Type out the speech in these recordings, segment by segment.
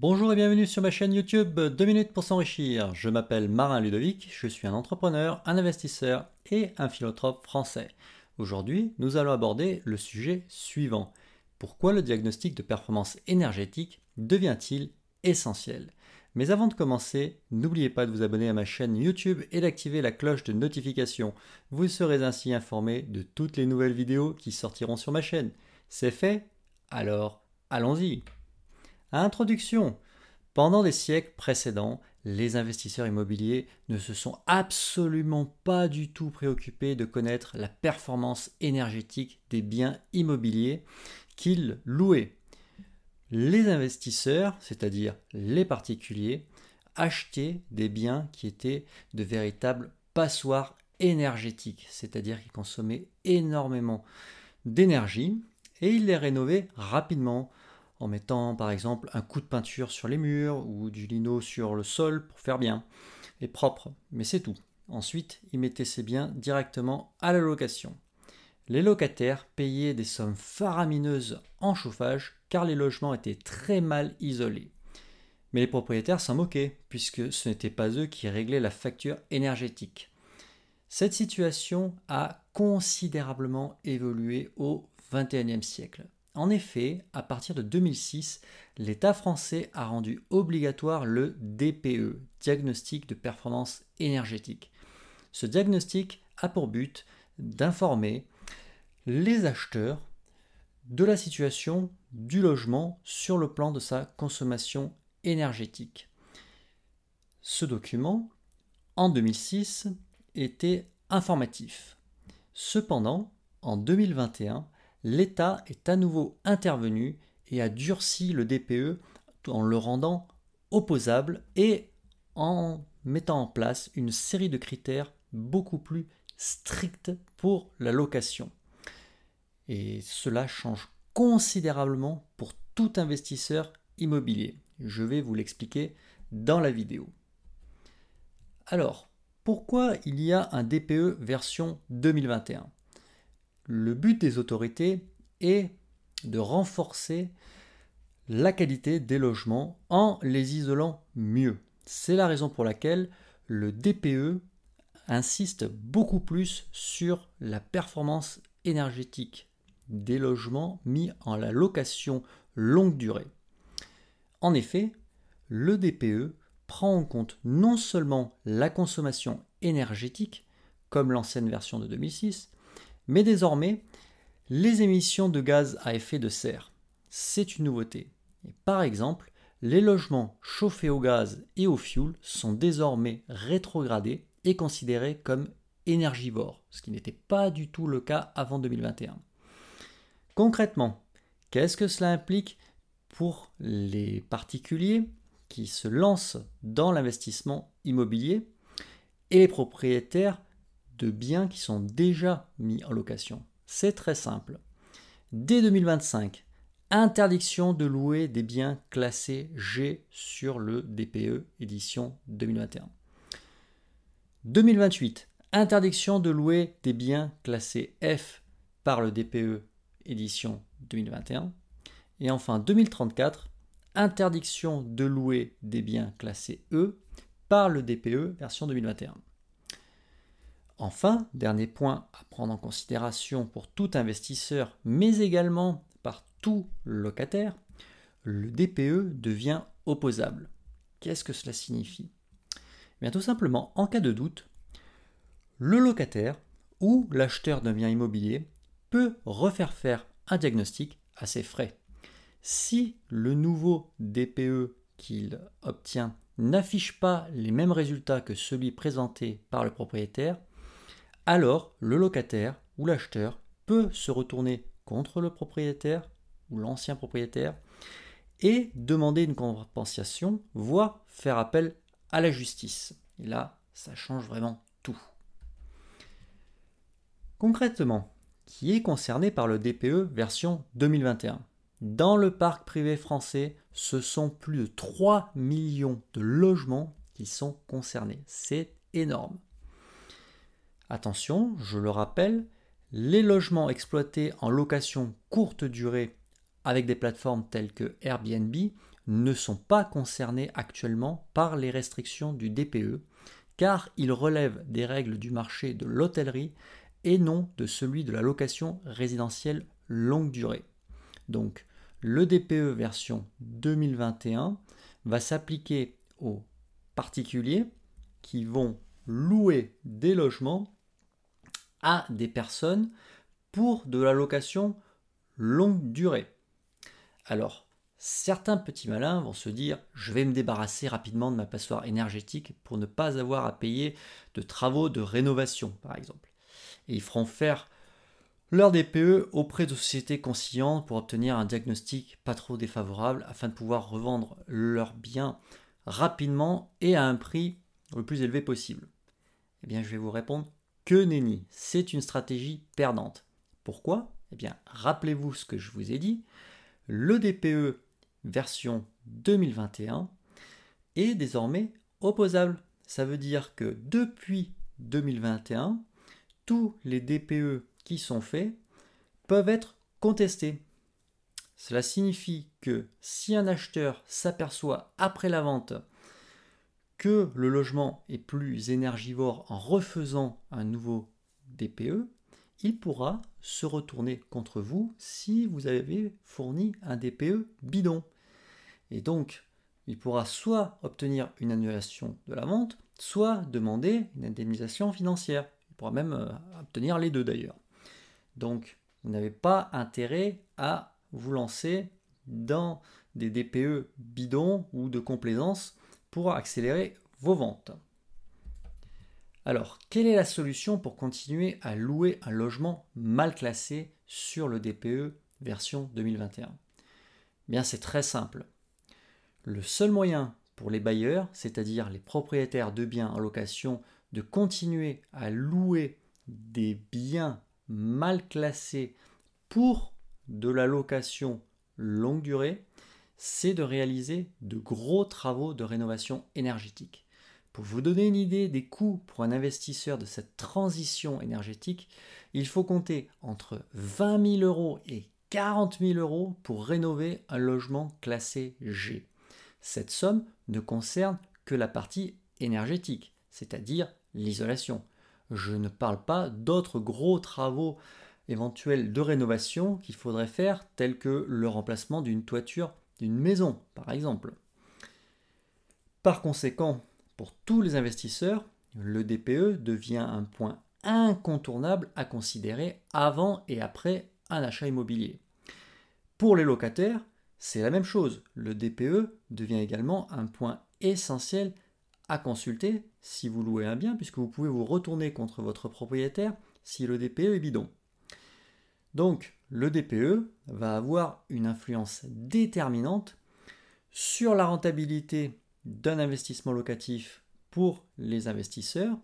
Bonjour et bienvenue sur ma chaîne YouTube 2 minutes pour s'enrichir. Je m'appelle Marin Ludovic, je suis un entrepreneur, un investisseur et un philanthrope français. Aujourd'hui, nous allons aborder le sujet suivant. Pourquoi le diagnostic de performance énergétique devient-il essentiel? Mais avant de commencer, n'oubliez pas de vous abonner à ma chaîne YouTube et d'activer la cloche de notification. Vous serez ainsi informé de toutes les nouvelles vidéos qui sortiront sur ma chaîne. C'est fait? Alors, allons-y Introduction. Pendant des siècles précédents, les investisseurs immobiliers ne se sont absolument pas du tout préoccupés de connaître la performance énergétique des biens immobiliers qu'ils louaient. Les investisseurs, c'est-à-dire les particuliers, achetaient des biens qui étaient de véritables passoires énergétiques, c'est-à-dire qui consommaient énormément d'énergie, et ils les rénovaient rapidement en mettant par exemple un coup de peinture sur les murs ou du lino sur le sol pour faire bien et propre, mais c'est tout. Ensuite, ils mettaient ces biens directement à la location. Les locataires payaient des sommes faramineuses en chauffage car les logements étaient très mal isolés. Mais les propriétaires s'en moquaient puisque ce n'était pas eux qui réglaient la facture énergétique. Cette situation a considérablement évolué au XXIe siècle. En effet, à partir de 2006, l'État français a rendu obligatoire le DPE, diagnostic de performance énergétique. Ce diagnostic a pour but d'informer les acheteurs de la situation du logement sur le plan de sa consommation énergétique. Ce document, en 2006, était informatif. Cependant, en 2021, l'État est à nouveau intervenu et a durci le DPE en le rendant opposable et en mettant en place une série de critères beaucoup plus stricts pour la location. Et cela change considérablement pour tout investisseur immobilier. Je vais vous l'expliquer dans la vidéo. Alors, pourquoi il y a un DPE version 2021 le but des autorités est de renforcer la qualité des logements en les isolant mieux. C'est la raison pour laquelle le DPE insiste beaucoup plus sur la performance énergétique des logements mis en la location longue durée. En effet, le DPE prend en compte non seulement la consommation énergétique, comme l'ancienne version de 2006, mais désormais, les émissions de gaz à effet de serre, c'est une nouveauté. par exemple, les logements chauffés au gaz et au fioul sont désormais rétrogradés et considérés comme énergivores, ce qui n'était pas du tout le cas avant 2021. Concrètement, qu'est-ce que cela implique pour les particuliers qui se lancent dans l'investissement immobilier et les propriétaires de biens qui sont déjà mis en location. C'est très simple. Dès 2025, interdiction de louer des biens classés G sur le DPE édition 2021. 2028, interdiction de louer des biens classés F par le DPE édition 2021. Et enfin 2034, interdiction de louer des biens classés E par le DPE version 2021. Enfin, dernier point à prendre en considération pour tout investisseur, mais également par tout locataire, le DPE devient opposable. Qu'est-ce que cela signifie? Eh Bien tout simplement, en cas de doute, le locataire ou l'acheteur d'un bien immobilier peut refaire faire un diagnostic à ses frais. Si le nouveau DPE qu'il obtient n'affiche pas les mêmes résultats que celui présenté par le propriétaire, alors le locataire ou l'acheteur peut se retourner contre le propriétaire ou l'ancien propriétaire et demander une compensation, voire faire appel à la justice. Et là, ça change vraiment tout. Concrètement, qui est concerné par le DPE version 2021 Dans le parc privé français, ce sont plus de 3 millions de logements qui sont concernés. C'est énorme. Attention, je le rappelle, les logements exploités en location courte durée avec des plateformes telles que Airbnb ne sont pas concernés actuellement par les restrictions du DPE, car ils relèvent des règles du marché de l'hôtellerie et non de celui de la location résidentielle longue durée. Donc, le DPE version 2021 va s'appliquer aux particuliers qui vont louer des logements à des personnes pour de la location longue durée. Alors, certains petits malins vont se dire je vais me débarrasser rapidement de ma passoire énergétique pour ne pas avoir à payer de travaux de rénovation, par exemple. Et ils feront faire leur DPE auprès de sociétés conciliantes pour obtenir un diagnostic pas trop défavorable afin de pouvoir revendre leurs biens rapidement et à un prix le plus élevé possible. Eh bien, je vais vous répondre que nenni, c'est une stratégie perdante. Pourquoi? Eh bien, rappelez-vous ce que je vous ai dit. Le DPE version 2021 est désormais opposable. Ça veut dire que depuis 2021, tous les DPE qui sont faits peuvent être contestés. Cela signifie que si un acheteur s'aperçoit après la vente que le logement est plus énergivore en refaisant un nouveau DPE, il pourra se retourner contre vous si vous avez fourni un DPE bidon. Et donc, il pourra soit obtenir une annulation de la vente, soit demander une indemnisation financière. Il pourra même euh, obtenir les deux d'ailleurs. Donc, vous n'avez pas intérêt à vous lancer dans des DPE bidons ou de complaisance pour accélérer vos ventes. Alors, quelle est la solution pour continuer à louer un logement mal classé sur le DPE version 2021 Bien, c'est très simple. Le seul moyen pour les bailleurs, c'est-à-dire les propriétaires de biens en location, de continuer à louer des biens mal classés pour de la location longue durée, c'est de réaliser de gros travaux de rénovation énergétique. Pour vous donner une idée des coûts pour un investisseur de cette transition énergétique, il faut compter entre 20 000 euros et 40 000 euros pour rénover un logement classé G. Cette somme ne concerne que la partie énergétique, c'est-à-dire l'isolation. Je ne parle pas d'autres gros travaux éventuels de rénovation qu'il faudrait faire, tels que le remplacement d'une toiture d'une maison, par exemple. Par conséquent, pour tous les investisseurs, le DPE devient un point incontournable à considérer avant et après un achat immobilier. Pour les locataires, c'est la même chose. Le DPE devient également un point essentiel à consulter si vous louez un bien, puisque vous pouvez vous retourner contre votre propriétaire si le DPE est bidon. Donc, le DPE va avoir une influence déterminante sur la rentabilité d'un investissement locatif pour les investisseurs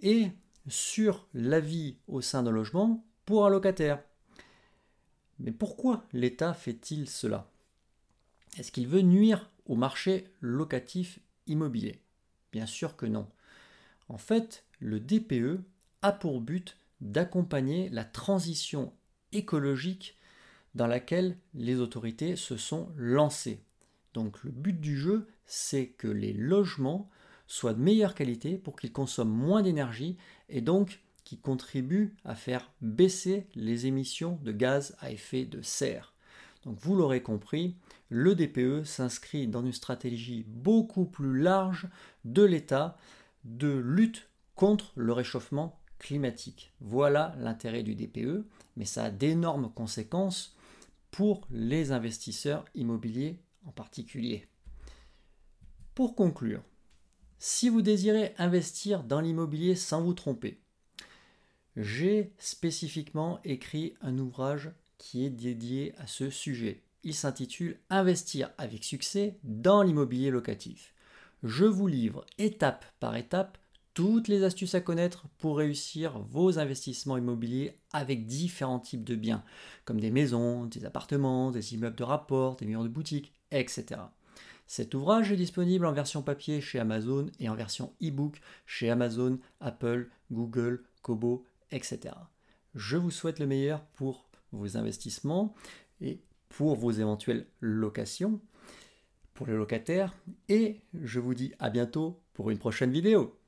et sur la vie au sein d'un logement pour un locataire. Mais pourquoi l'État fait-il cela? Est-ce qu'il veut nuire au marché locatif immobilier? Bien sûr que non. En fait, le DPE a pour but d'accompagner la transition écologique dans laquelle les autorités se sont lancées. Donc le but du jeu, c'est que les logements soient de meilleure qualité pour qu'ils consomment moins d'énergie et donc qui contribuent à faire baisser les émissions de gaz à effet de serre. Donc vous l'aurez compris, le DPE s'inscrit dans une stratégie beaucoup plus large de l'État de lutte contre le réchauffement climatique. Voilà l'intérêt du DPE, mais ça a d'énormes conséquences pour les investisseurs immobiliers en particulier. Pour conclure, si vous désirez investir dans l'immobilier sans vous tromper, j'ai spécifiquement écrit un ouvrage qui est dédié à ce sujet. Il s'intitule Investir avec succès dans l'immobilier locatif. Je vous livre étape par étape toutes les astuces à connaître pour réussir vos investissements immobiliers avec différents types de biens, comme des maisons, des appartements, des immeubles de rapport, des murs de boutique, etc. Cet ouvrage est disponible en version papier chez Amazon et en version e-book chez Amazon, Apple, Google, Kobo, etc. Je vous souhaite le meilleur pour vos investissements et pour vos éventuelles locations. pour les locataires et je vous dis à bientôt pour une prochaine vidéo.